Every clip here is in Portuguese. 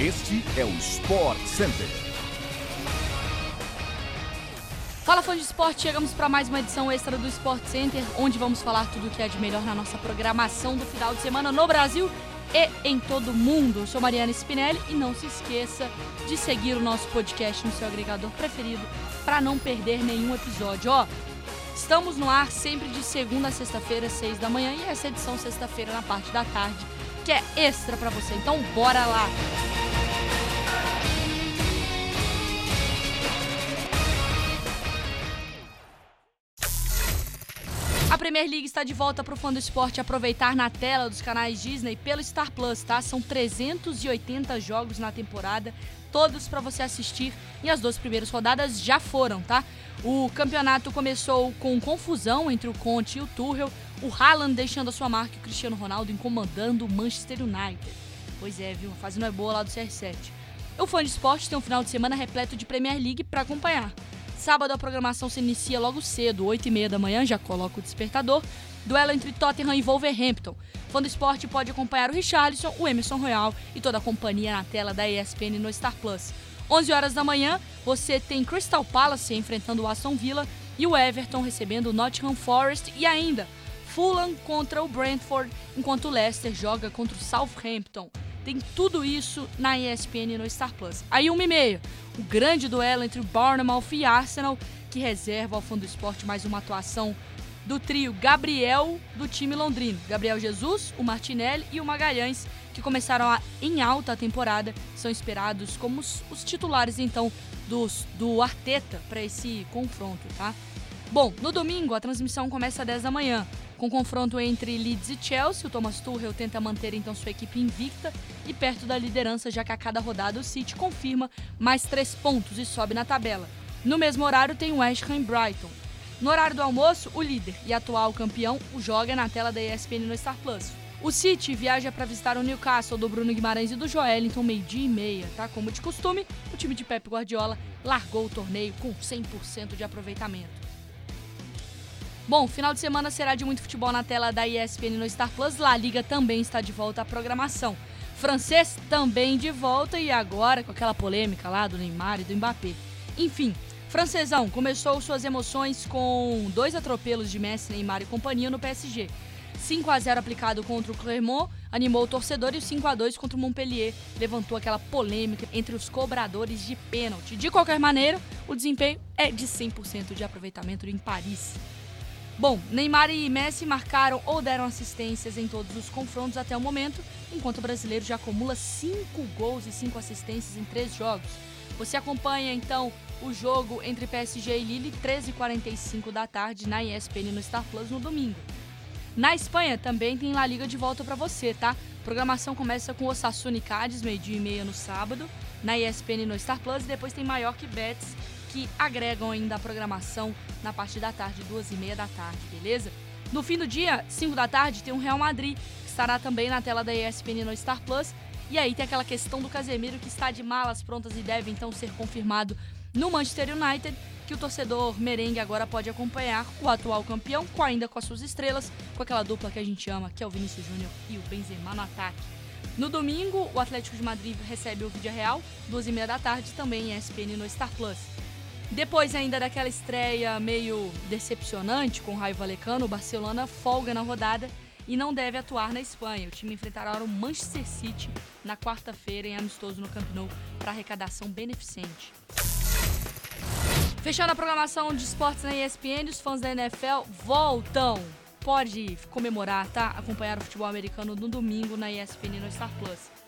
Este é o Sport Center. Fala fã de esporte, chegamos para mais uma edição extra do Sport Center, onde vamos falar tudo o que é de melhor na nossa programação do final de semana no Brasil e em todo o mundo. Eu sou Mariana Spinelli e não se esqueça de seguir o nosso podcast no seu agregador preferido para não perder nenhum episódio. Ó, estamos no ar sempre de segunda a sexta-feira, seis da manhã e essa edição sexta-feira na parte da tarde, que é extra para você. Então bora lá. Premier League está de volta para o fã do esporte aproveitar na tela dos canais Disney pelo Star Plus, tá? São 380 jogos na temporada, todos para você assistir e as duas primeiras rodadas já foram, tá? O campeonato começou com confusão entre o Conte e o Tuchel, o Haaland deixando a sua marca e o Cristiano Ronaldo incomandando o Manchester United. Pois é, viu? A fase não é boa lá do CR7. O fã de esporte tem um final de semana repleto de Premier League para acompanhar. Sábado a programação se inicia logo cedo, 8h30 da manhã, já coloca o despertador. Duelo entre Tottenham e Wolverhampton. Fã do esporte pode acompanhar o Richarlison, o Emerson Royal e toda a companhia na tela da ESPN no Star Plus. 11 horas da manhã, você tem Crystal Palace enfrentando o Aston Villa e o Everton recebendo o Nottingham Forest e ainda Fulham contra o Brentford, enquanto o Leicester joga contra o Southampton. Tem tudo isso na ESPN no Star Plus. Aí, 1 e meia, o grande duelo entre o Bournemouth e Arsenal, que reserva ao fundo do esporte mais uma atuação do trio Gabriel do time londrino. Gabriel Jesus, o Martinelli e o Magalhães, que começaram a, em alta a temporada, são esperados como os, os titulares então dos, do Arteta para esse confronto, tá? Bom, no domingo a transmissão começa às 10 da manhã. Com confronto entre Leeds e Chelsea, o Thomas Tuchel tenta manter então sua equipe invicta e perto da liderança, já que a cada rodada o City confirma mais três pontos e sobe na tabela. No mesmo horário tem o West Ham e Brighton. No horário do almoço, o líder e atual campeão o joga na tela da ESPN no Star Plus. O City viaja para visitar o Newcastle do Bruno Guimarães e do Joelinton meio-dia e meia, tá? Como de costume, o time de Pep Guardiola largou o torneio com 100% de aproveitamento. Bom, final de semana será de muito futebol na tela da ESPN no Star Plus. La Liga também está de volta à programação. Francês também de volta e agora com aquela polêmica lá do Neymar e do Mbappé. Enfim, francesão começou suas emoções com dois atropelos de Messi, Neymar e companhia no PSG. 5 a 0 aplicado contra o Clermont animou o torcedor e o 5 a 2 contra o Montpellier levantou aquela polêmica entre os cobradores de pênalti. De qualquer maneira, o desempenho é de 100% de aproveitamento em Paris. Bom, Neymar e Messi marcaram ou deram assistências em todos os confrontos até o momento, enquanto o brasileiro já acumula 5 gols e 5 assistências em 3 jogos. Você acompanha então o jogo entre PSG e Lille, 13h45 da tarde, na ESPN no Star Plus no domingo. Na Espanha também tem La Liga de volta para você, tá? A programação começa com Osasuna e Cádiz, meio-dia e meia no sábado, na ESPN no Star Plus, e depois tem Mallorca e Betis que agregam ainda a programação na parte da tarde, duas e meia da tarde, beleza? No fim do dia, 5 da tarde, tem o Real Madrid, que estará também na tela da ESPN no Star Plus. E aí tem aquela questão do Casemiro, que está de malas prontas e deve então ser confirmado no Manchester United, que o torcedor merengue agora pode acompanhar o atual campeão, com ainda com as suas estrelas, com aquela dupla que a gente ama, que é o Vinícius Júnior e o Benzema no ataque. No domingo, o Atlético de Madrid recebe o Vídeo Real, duas e meia da tarde, também em ESPN no Star Plus. Depois ainda daquela estreia meio decepcionante com o Raio Valecano, o Barcelona folga na rodada e não deve atuar na Espanha. O time enfrentará o Manchester City na quarta-feira em amistoso no Camp Nou para arrecadação beneficente. Fechando a programação de esportes na ESPN, os fãs da NFL voltam. Pode comemorar, tá? Acompanhar o futebol americano no domingo na ESPN no Star Plus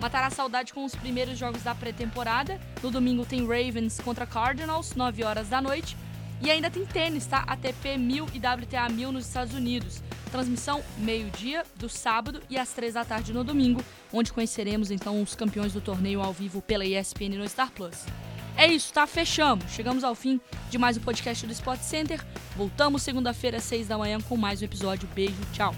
matará a saudade com os primeiros jogos da pré-temporada. No domingo tem Ravens contra Cardinals, 9 horas da noite. E ainda tem tênis, tá? ATP 1000 e WTA 1000 nos Estados Unidos. Transmissão meio-dia do sábado e às 3 da tarde no domingo, onde conheceremos então os campeões do torneio ao vivo pela ESPN no Star Plus. É isso, tá? Fechamos. Chegamos ao fim de mais um podcast do Sport Center. Voltamos segunda-feira às 6 da manhã com mais um episódio. Beijo, tchau.